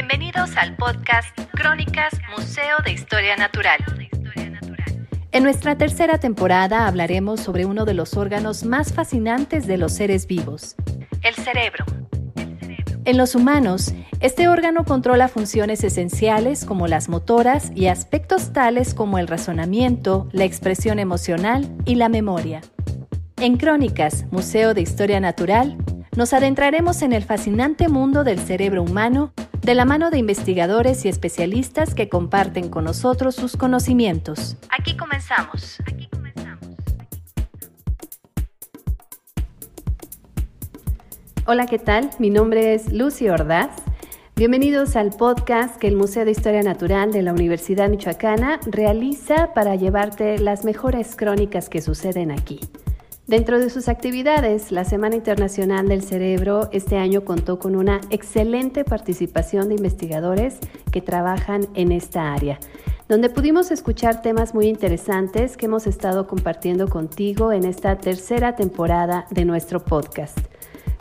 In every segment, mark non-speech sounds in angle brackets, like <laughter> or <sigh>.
Bienvenidos al podcast Crónicas Museo de Historia Natural. En nuestra tercera temporada hablaremos sobre uno de los órganos más fascinantes de los seres vivos, el cerebro. En los humanos, este órgano controla funciones esenciales como las motoras y aspectos tales como el razonamiento, la expresión emocional y la memoria. En Crónicas, Museo de Historia Natural, nos adentraremos en el fascinante mundo del cerebro humano de la mano de investigadores y especialistas que comparten con nosotros sus conocimientos. Aquí comenzamos. Hola, ¿qué tal? Mi nombre es Lucy Ordaz. Bienvenidos al podcast que el Museo de Historia Natural de la Universidad Michoacana realiza para llevarte las mejores crónicas que suceden aquí. Dentro de sus actividades, la Semana Internacional del Cerebro este año contó con una excelente participación de investigadores que trabajan en esta área, donde pudimos escuchar temas muy interesantes que hemos estado compartiendo contigo en esta tercera temporada de nuestro podcast.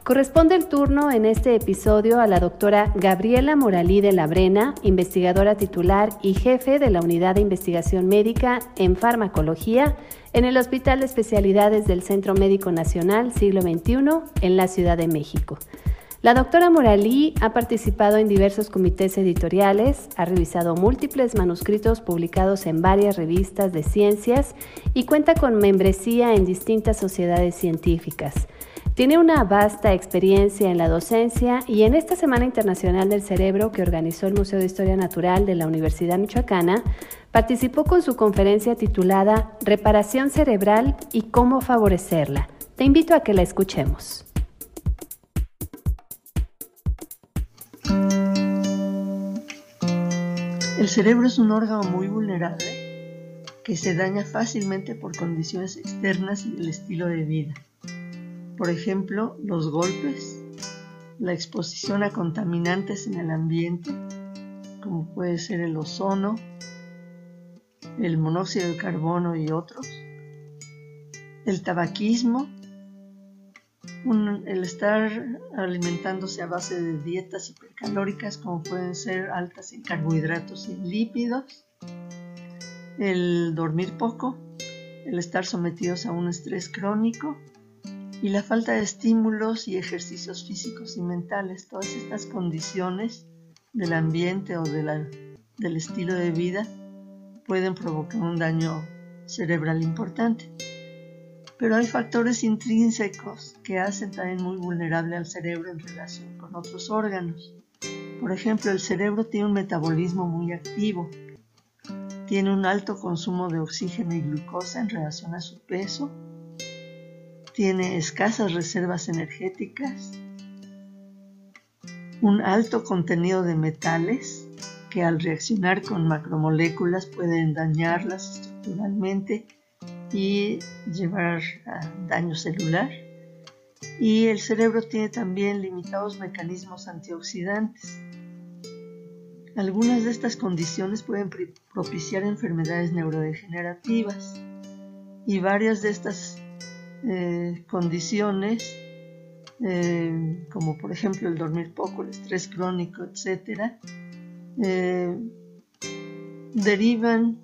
Corresponde el turno en este episodio a la doctora Gabriela Moralí de la Brena, investigadora titular y jefe de la Unidad de Investigación Médica en Farmacología en el Hospital de Especialidades del Centro Médico Nacional Siglo XXI en la Ciudad de México. La doctora Moralí ha participado en diversos comités editoriales, ha revisado múltiples manuscritos publicados en varias revistas de ciencias y cuenta con membresía en distintas sociedades científicas. Tiene una vasta experiencia en la docencia y en esta Semana Internacional del Cerebro que organizó el Museo de Historia Natural de la Universidad Michoacana, participó con su conferencia titulada Reparación cerebral y cómo favorecerla. Te invito a que la escuchemos. El cerebro es un órgano muy vulnerable que se daña fácilmente por condiciones externas y el estilo de vida por ejemplo, los golpes, la exposición a contaminantes en el ambiente, como puede ser el ozono, el monóxido de carbono y otros, el tabaquismo, el estar alimentándose a base de dietas hipercalóricas como pueden ser altas en carbohidratos y lípidos, el dormir poco, el estar sometidos a un estrés crónico, y la falta de estímulos y ejercicios físicos y mentales, todas estas condiciones del ambiente o del estilo de vida pueden provocar un daño cerebral importante. Pero hay factores intrínsecos que hacen también muy vulnerable al cerebro en relación con otros órganos. Por ejemplo, el cerebro tiene un metabolismo muy activo, tiene un alto consumo de oxígeno y glucosa en relación a su peso tiene escasas reservas energéticas, un alto contenido de metales que al reaccionar con macromoléculas pueden dañarlas estructuralmente y llevar a daño celular. Y el cerebro tiene también limitados mecanismos antioxidantes. Algunas de estas condiciones pueden propiciar enfermedades neurodegenerativas y varias de estas eh, condiciones, eh, como por ejemplo el dormir poco, el estrés crónico, etc., eh, derivan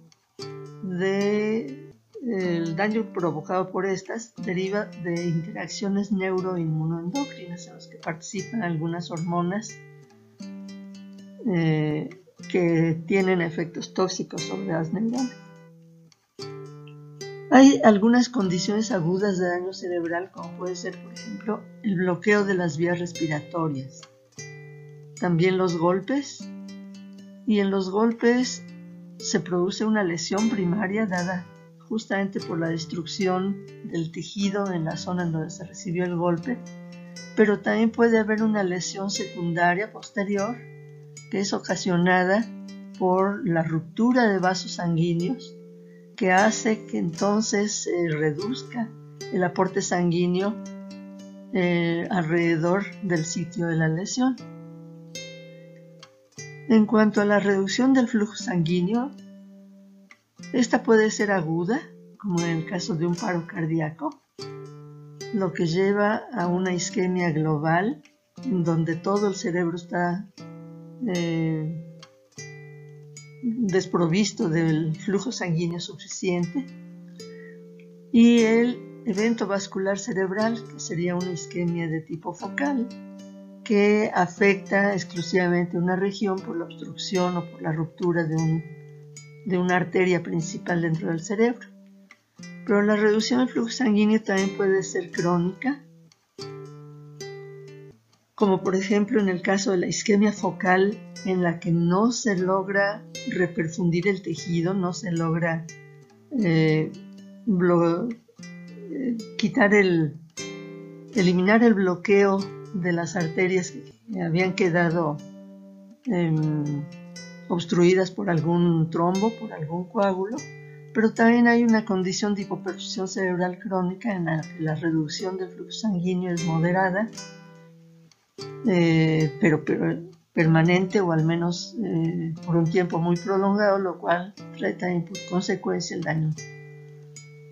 de el daño provocado por estas deriva de interacciones neuroinmunoendocrinas en las que participan algunas hormonas que tienen efectos tóxicos sobre las neuronas. Hay algunas condiciones agudas de daño cerebral, como puede ser, por ejemplo, el bloqueo de las vías respiratorias. También los golpes. Y en los golpes se produce una lesión primaria dada justamente por la destrucción del tejido en la zona donde se recibió el golpe. Pero también puede haber una lesión secundaria posterior que es ocasionada por la ruptura de vasos sanguíneos que hace que entonces se reduzca el aporte sanguíneo eh, alrededor del sitio de la lesión. En cuanto a la reducción del flujo sanguíneo, esta puede ser aguda, como en el caso de un paro cardíaco, lo que lleva a una isquemia global, en donde todo el cerebro está eh, desprovisto del flujo sanguíneo suficiente y el evento vascular cerebral, que sería una isquemia de tipo focal, que afecta exclusivamente una región por la obstrucción o por la ruptura de, de una arteria principal dentro del cerebro. Pero la reducción del flujo sanguíneo también puede ser crónica, como por ejemplo en el caso de la isquemia focal, en la que no se logra reperfundir el tejido, no se logra eh, eh, quitar el, eliminar el bloqueo de las arterias que habían quedado em, obstruidas por algún trombo, por algún coágulo, pero también hay una condición de hipoperfusión cerebral crónica en la que la reducción del flujo sanguíneo es moderada, eh, pero, permanente o al menos eh, por un tiempo muy prolongado, lo cual trae también por consecuencia el daño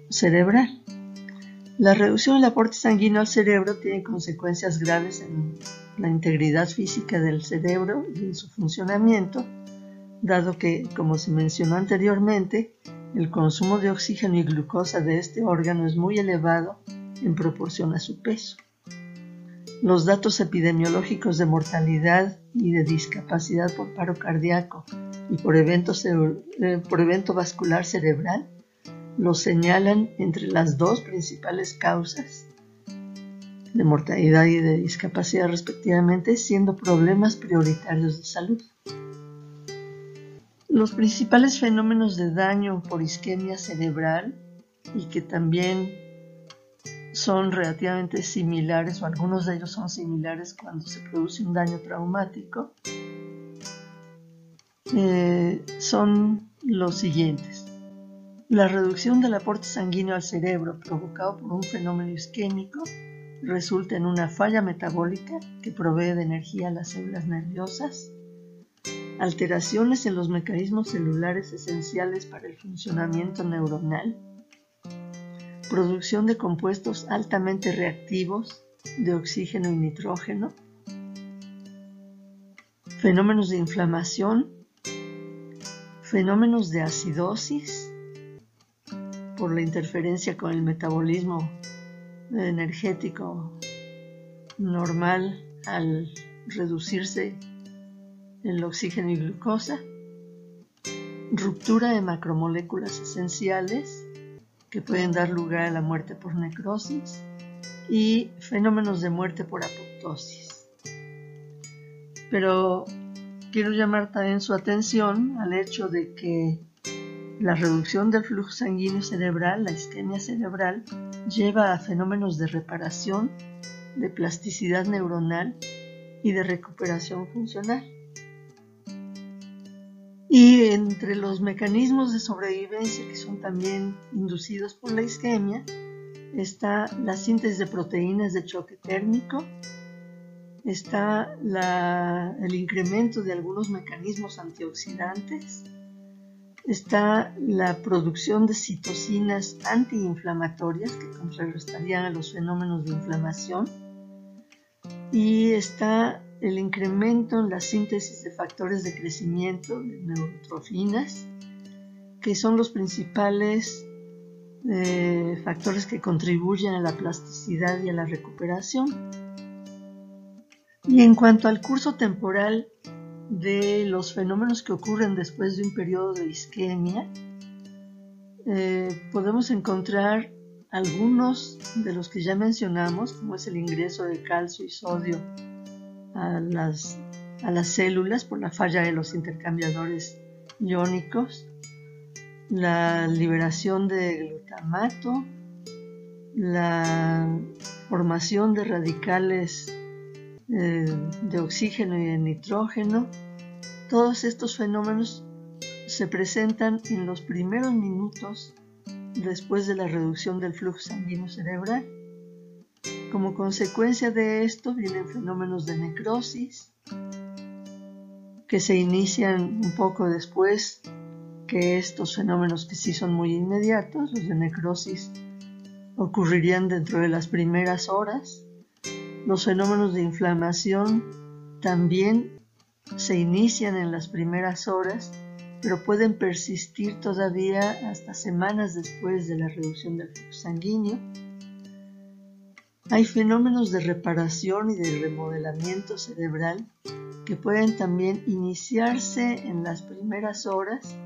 cerebral. La reducción del aporte sanguíneo al cerebro tiene consecuencias graves en la integridad física del cerebro y en su funcionamiento, dado que, como se mencionó anteriormente, el consumo de oxígeno y glucosa de este órgano es muy elevado en proporción a su peso. Los datos epidemiológicos de mortalidad y de discapacidad por paro cardíaco y por, eh, por evento vascular cerebral lo señalan entre las dos principales causas de mortalidad y de discapacidad respectivamente, siendo problemas prioritarios de salud. Los principales fenómenos de daño por isquemia cerebral y que también son relativamente similares o algunos de ellos son similares cuando se produce un daño traumático eh, son los siguientes. La reducción del aporte sanguíneo al cerebro provocado por un fenómeno isquémico resulta en una falla metabólica que provee de energía a las células nerviosas, alteraciones en los mecanismos celulares esenciales para el funcionamiento neuronal, producción de compuestos altamente reactivos de oxígeno y nitrógeno, fenómenos de inflamación, fenómenos de acidosis por la interferencia con el metabolismo energético normal al reducirse el oxígeno y glucosa, ruptura de macromoléculas esenciales que pueden dar lugar a la muerte por necrosis y fenómenos de muerte por apoptosis. Pero quiero llamar también su atención al hecho de que la reducción del flujo sanguíneo cerebral, la isquemia cerebral, lleva a fenómenos de reparación, de plasticidad neuronal y de recuperación funcional. Y entre los mecanismos de sobrevivencia que son también inducidos por la isquemia está la síntesis de proteínas de choque térmico, está el incremento de algunos mecanismos antioxidantes, está la producción de citocinas antiinflamatorias que contrarrestarían a los fenómenos de inflamación y está el incremento en la síntesis de factores de crecimiento, de neurotrofinas, que son los principales eh, factores que contribuyen a la plasticidad y a la recuperación. Y en cuanto al curso temporal de los fenómenos que ocurren después de un periodo de isquemia, eh, podemos encontrar algunos de los que ya mencionamos, como es el ingreso de calcio y sodio a las, a las células por la falla de los intercambiadores iónicos, la liberación de glutamato, la formación de radicales eh, de oxígeno y de nitrógeno. Todos estos fenómenos se presentan en los primeros minutos después de la reducción del flujo sanguíneo cerebral como consecuencia de esto vienen fenómenos de necrosis que se inician un poco después que estos fenómenos que sí son muy inmediatos, los de necrosis, ocurrirían dentro de las primeras horas. Los fenómenos de inflamación también se inician en las primeras horas, pero pueden persistir todavía hasta semanas después de la reducción del flujo sanguíneo. Hay fenómenos de reparación y de remodelamiento cerebral que pueden también iniciarse en las primeras horas,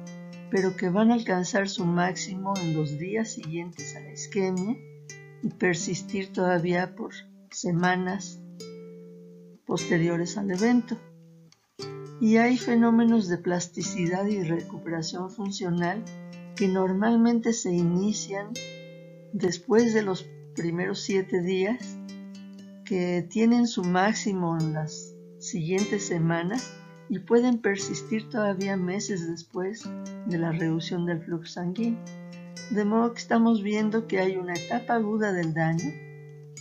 pero que van a alcanzar su máximo en los días siguientes a la isquemia y persistir todavía por semanas posteriores al evento. Y hay fenómenos de plasticidad y recuperación funcional que normalmente se inician después de los primeros siete días, que tienen su máximo en las siguientes semanas y pueden persistir todavía meses después de la reducción del flujo sanguíneo. De modo que estamos viendo que hay una etapa aguda del daño,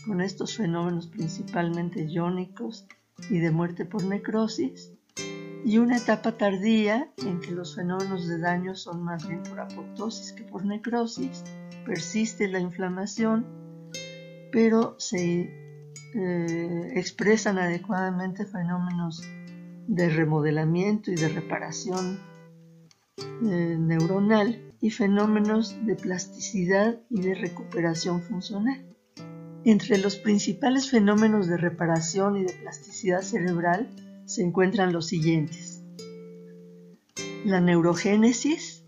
con estos fenómenos principalmente iónicos y de muerte por necrosis, y una etapa tardía en que los fenómenos de daño son más bien por apoptosis que por necrosis, persiste la inflamación, pero se eh, expresan adecuadamente fenómenos de remodelamiento y de reparación eh, neuronal y fenómenos de plasticidad y de recuperación funcional. Entre los principales fenómenos de reparación y de plasticidad cerebral se encuentran los siguientes. La neurogénesis,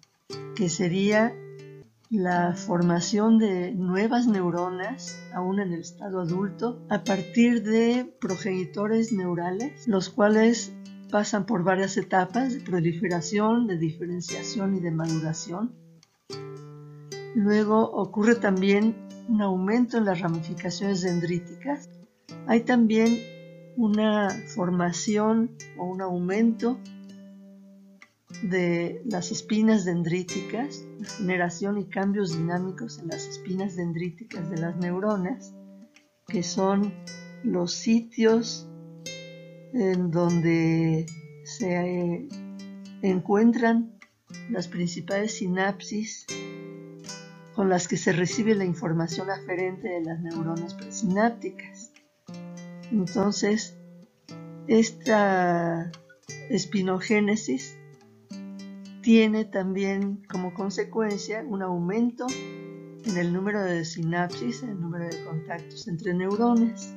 que sería la formación de nuevas neuronas, aún en el estado adulto, a partir de progenitores neurales, los cuales pasan por varias etapas de proliferación, de diferenciación y de maduración. Luego ocurre también un aumento en las ramificaciones dendríticas. Hay también una formación o un aumento de las espinas dendríticas, generación y cambios dinámicos en las espinas dendríticas de las neuronas, que son los sitios en donde se encuentran las principales sinapsis con las que se recibe la información aferente de las neuronas presinápticas. Entonces, esta espinogénesis tiene también como consecuencia un aumento en el número de sinapsis, en el número de contactos entre neuronas.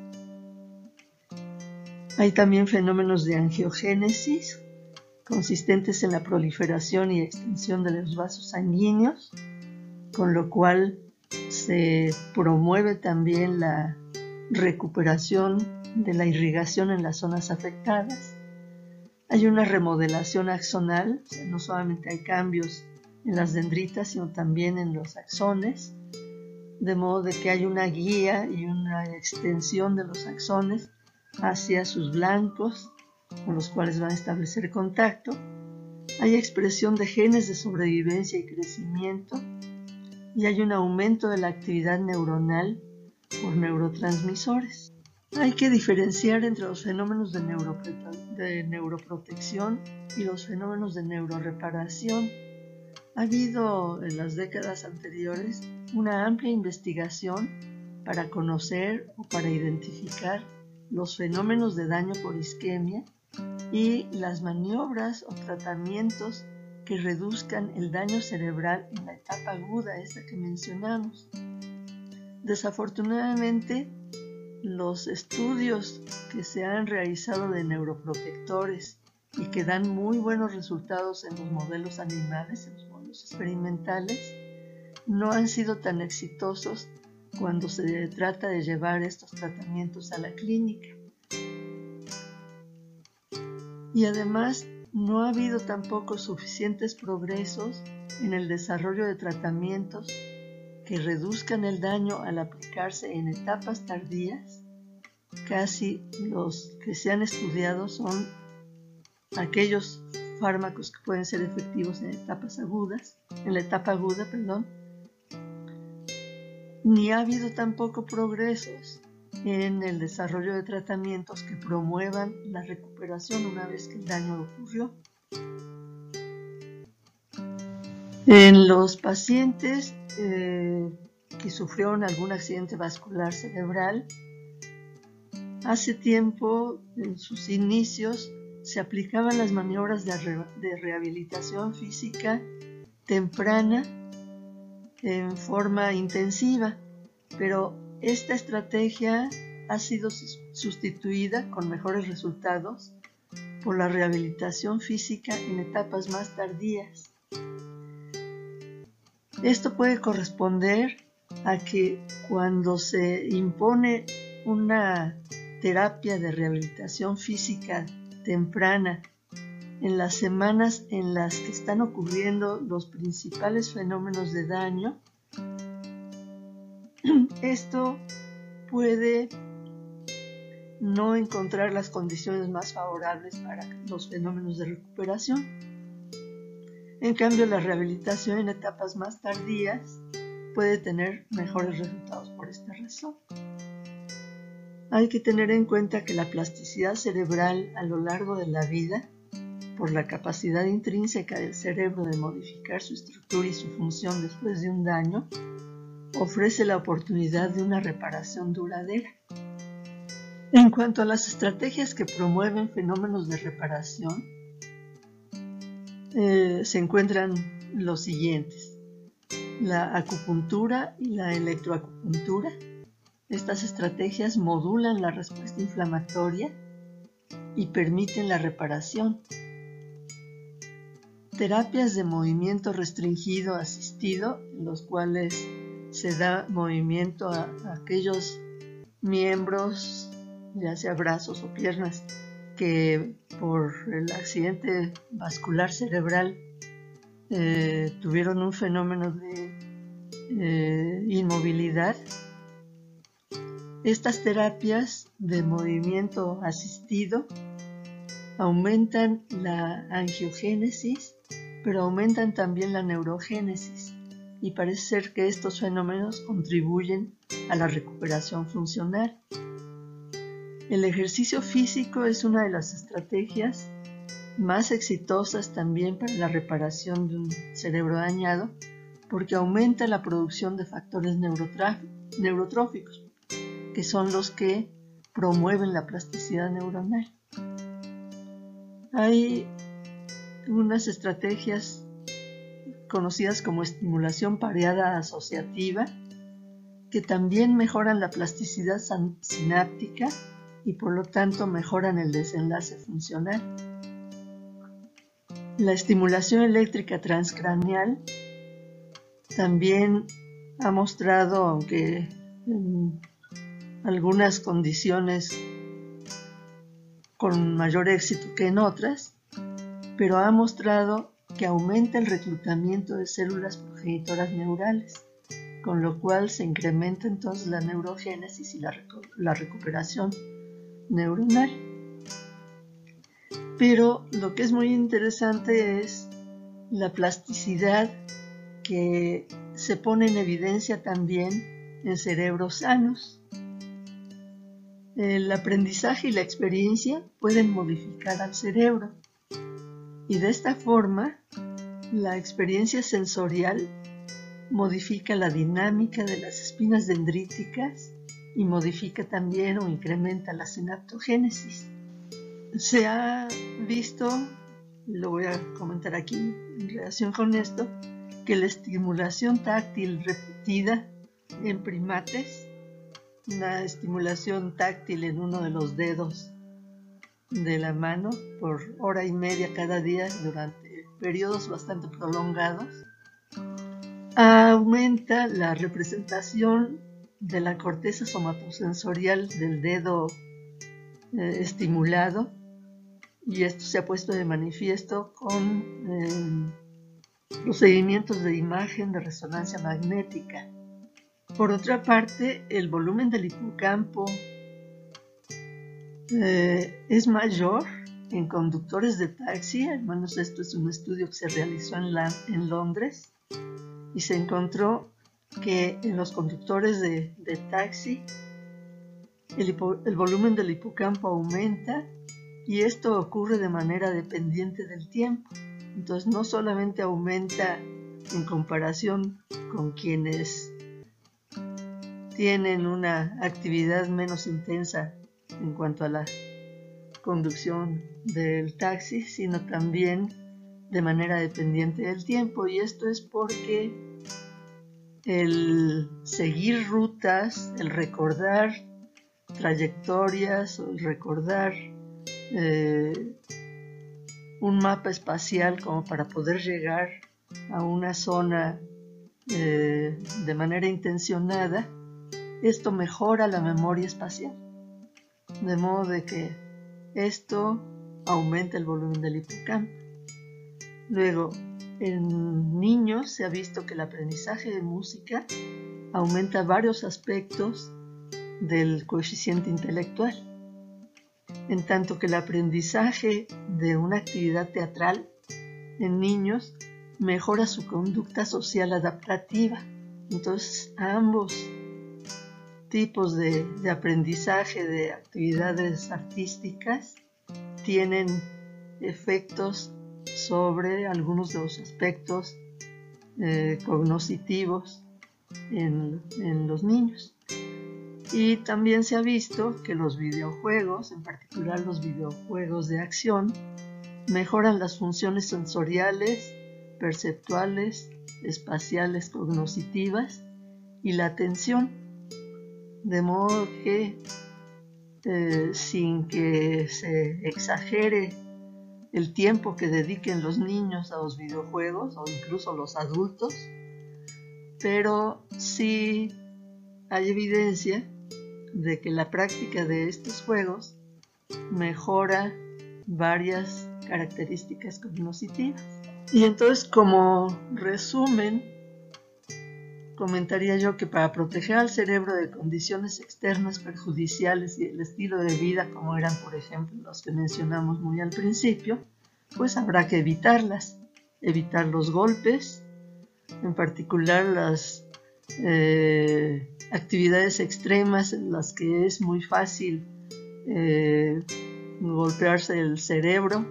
Hay también fenómenos de angiogénesis consistentes en la proliferación y extensión de los vasos sanguíneos, con lo cual se promueve también la recuperación de la irrigación en las zonas afectadas hay una remodelación axonal, no solamente hay cambios en las dendritas, sino también en los axones, de modo de que hay una guía y una extensión de los axones hacia sus blancos, con los cuales van a establecer contacto. Hay expresión de genes de sobrevivencia y crecimiento, y hay un aumento de la actividad neuronal por neurotransmisores. Hay que diferenciar entre los fenómenos de, neuroprotección y los fenómenos de neuroreparación. Ha habido en las décadas anteriores una amplia investigación para conocer o para identificar los fenómenos de daño por isquemia y las maniobras o tratamientos que reduzcan el daño cerebral en la etapa aguda, esta que mencionamos. Desafortunadamente, los estudios que se han realizado de neuroprotectores y que dan muy buenos resultados en los modelos animales, en los modelos experimentales, no han sido tan exitosos cuando se trata de llevar estos tratamientos a la clínica. Y además no ha habido tampoco suficientes progresos en el desarrollo de tratamientos que reduzcan el daño al aplicarse en etapas tardías, casi los que se han estudiado son aquellos fármacos que pueden ser efectivos en etapas agudas, en la etapa aguda, perdón, ni ha habido tampoco progresos en el desarrollo de tratamientos que promuevan la recuperación una vez que el daño ocurrió. En los pacientes eh, que sufrieron algún accidente vascular cerebral, hace tiempo, en sus inicios, se aplicaban las maniobras de, rehabilitación física temprana en forma intensiva, pero esta estrategia ha sido sustituida con mejores resultados por la rehabilitación física en etapas más tardías. Esto puede corresponder a que cuando se impone una terapia de rehabilitación física temprana en las semanas en las que están ocurriendo los principales fenómenos de daño, <clears throat> esto puede no encontrar las condiciones más favorables para los fenómenos de recuperación. En cambio, la rehabilitación en etapas más tardías puede tener mejores resultados por esta razón. Hay que tener en cuenta que la plasticidad cerebral a lo largo de la vida, por la capacidad intrínseca del cerebro de modificar su estructura y su función después de un daño, ofrece la oportunidad de una reparación duradera. En cuanto a las estrategias que promueven fenómenos de reparación, eh, se encuentran los siguientes. La acupuntura y la electroacupuntura. Estas estrategias modulan la respuesta inflamatoria y permiten la reparación. Terapias de movimiento restringido asistido, en los cuales se da movimiento a, aquellos miembros, ya sea brazos o piernas, que por el accidente vascular cerebral eh, tuvieron un fenómeno de eh, inmovilidad. Estas terapias de movimiento asistido aumentan la angiogénesis, pero aumentan también la neurogénesis y parece ser que estos fenómenos contribuyen a la recuperación funcional. El ejercicio físico es una de las estrategias más exitosas también para la reparación de un cerebro dañado porque aumenta la producción de factores neurotróficos, que son los que promueven la plasticidad neuronal. Hay unas estrategias conocidas como estimulación pareada asociativa, que también mejoran la plasticidad sináptica y por lo tanto mejoran el desenlace funcional. La estimulación eléctrica transcraneal también ha mostrado, aunque en algunas condiciones con mayor éxito que en otras, pero ha mostrado que aumenta el reclutamiento de células progenitoras neurales, con lo cual se incrementa entonces la neurogénesis y la, recuperación neuronal. Pero lo que es muy interesante es la plasticidad que se pone en evidencia también en cerebros sanos. El aprendizaje y la experiencia pueden modificar al cerebro y de esta forma, la experiencia sensorial modifica la dinámica de las espinas dendríticas y modifica también o incrementa la sinaptogénesis. Se ha visto, lo voy a comentar aquí en relación con esto, que la estimulación táctil repetida en primates, una estimulación táctil en uno de los dedos de la mano por hora y media cada día durante periodos bastante prolongados, aumenta la representación de la corteza somatosensorial del dedo eh, estimulado y esto se ha puesto de manifiesto con eh, procedimientos de imagen de resonancia magnética. Por otra parte, el volumen del hipocampo eh, es mayor en conductores de taxi, al menos esto es un estudio que se realizó en, en Londres, y se encontró que en los conductores de, taxi el, el volumen del hipocampo aumenta y esto ocurre de manera dependiente del tiempo. Entonces no solamente aumenta en comparación con quienes tienen una actividad menos intensa en cuanto a la conducción del taxi, sino también de manera dependiente del tiempo. Y esto es porque el seguir rutas, el recordar trayectorias, el recordar eh, un mapa espacial como para poder llegar a una zona eh, de manera intencionada, esto mejora la memoria espacial. De modo de que esto aumenta el volumen del hipocampo. Luego, en niños se ha visto que el aprendizaje de música aumenta varios aspectos del coeficiente intelectual, en tanto que el aprendizaje de una actividad teatral en niños mejora su conducta social adaptativa. Entonces, ambos tipos de, aprendizaje de actividades artísticas tienen efectos sobre algunos de los aspectos eh, cognitivos en, en los niños. Y también se ha visto que los videojuegos, en particular los videojuegos de acción, mejoran las funciones sensoriales, perceptuales, espaciales, cognitivas y la atención de modo que eh, sin que se exagere el tiempo que dediquen los niños a los videojuegos o incluso los adultos, pero sí hay evidencia de que la práctica de estos juegos mejora varias características cognitivas. Y entonces como resumen, comentaría yo que para proteger al cerebro de condiciones externas perjudiciales y el estilo de vida como eran por ejemplo los que mencionamos muy al principio, pues habrá que evitarlas, evitar los golpes, en particular las eh, actividades extremas en las que es muy fácil eh, golpearse el cerebro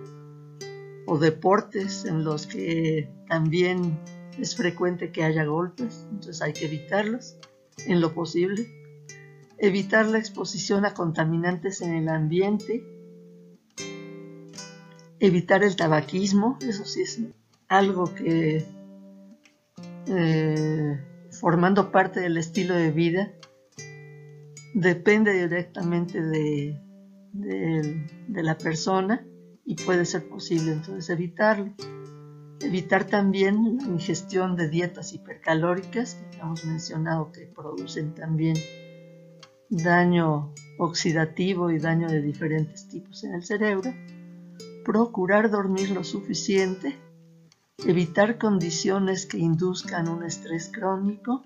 o deportes en los que también es frecuente que haya golpes, entonces hay que evitarlos en lo posible. Evitar la exposición a contaminantes en el ambiente. Evitar el tabaquismo, eso sí es algo que eh, formando parte del estilo de vida depende directamente de, de la persona y puede ser posible entonces evitarlo. Evitar también la ingestión de dietas hipercalóricas, que hemos mencionado que producen también daño oxidativo y daño de diferentes tipos en el cerebro. Procurar dormir lo suficiente. Evitar condiciones que induzcan un estrés crónico.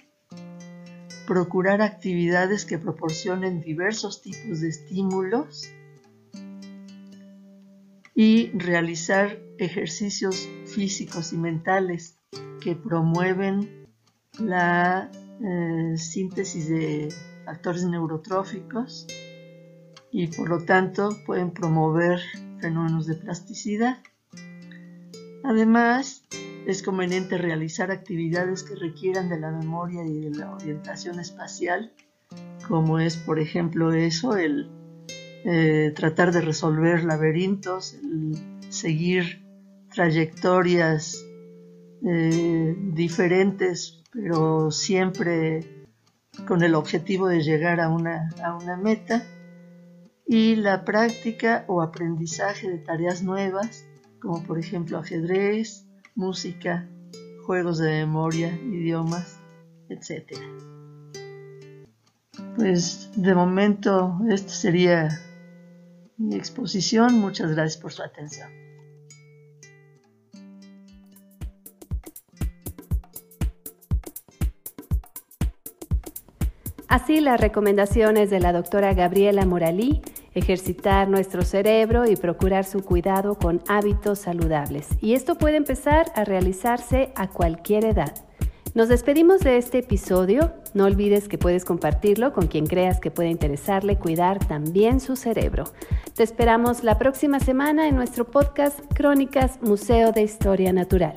Procurar actividades que proporcionen diversos tipos de estímulos y realizar ejercicios físicos y mentales que promueven la eh, síntesis de factores neurotróficos y por lo tanto pueden promover fenómenos de plasticidad. Además, es conveniente realizar actividades que requieran de la memoria y de la orientación espacial, como es, por ejemplo, eso, el eh, tratar de resolver laberintos, seguir trayectorias eh, diferentes, pero siempre con el objetivo de llegar a una, a una meta, y la práctica o aprendizaje de tareas nuevas, como por ejemplo ajedrez, música, juegos de memoria, idiomas, etc. Pues de momento esto sería mi exposición. Muchas gracias por su atención. Así las recomendaciones de la doctora Gabriela Moralí, ejercitar nuestro cerebro y procurar su cuidado con hábitos saludables. Y esto puede empezar a realizarse a cualquier edad. Nos despedimos de este episodio. No olvides que puedes compartirlo con quien creas que pueda interesarle cuidar también su cerebro. Te esperamos la próxima semana en nuestro podcast Crónicas Museo de Historia Natural.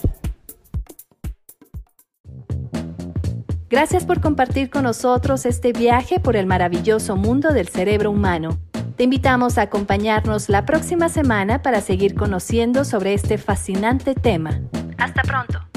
Gracias por compartir con nosotros este viaje por el maravilloso mundo del cerebro humano. Te invitamos a acompañarnos la próxima semana para seguir conociendo sobre este fascinante tema. Hasta pronto.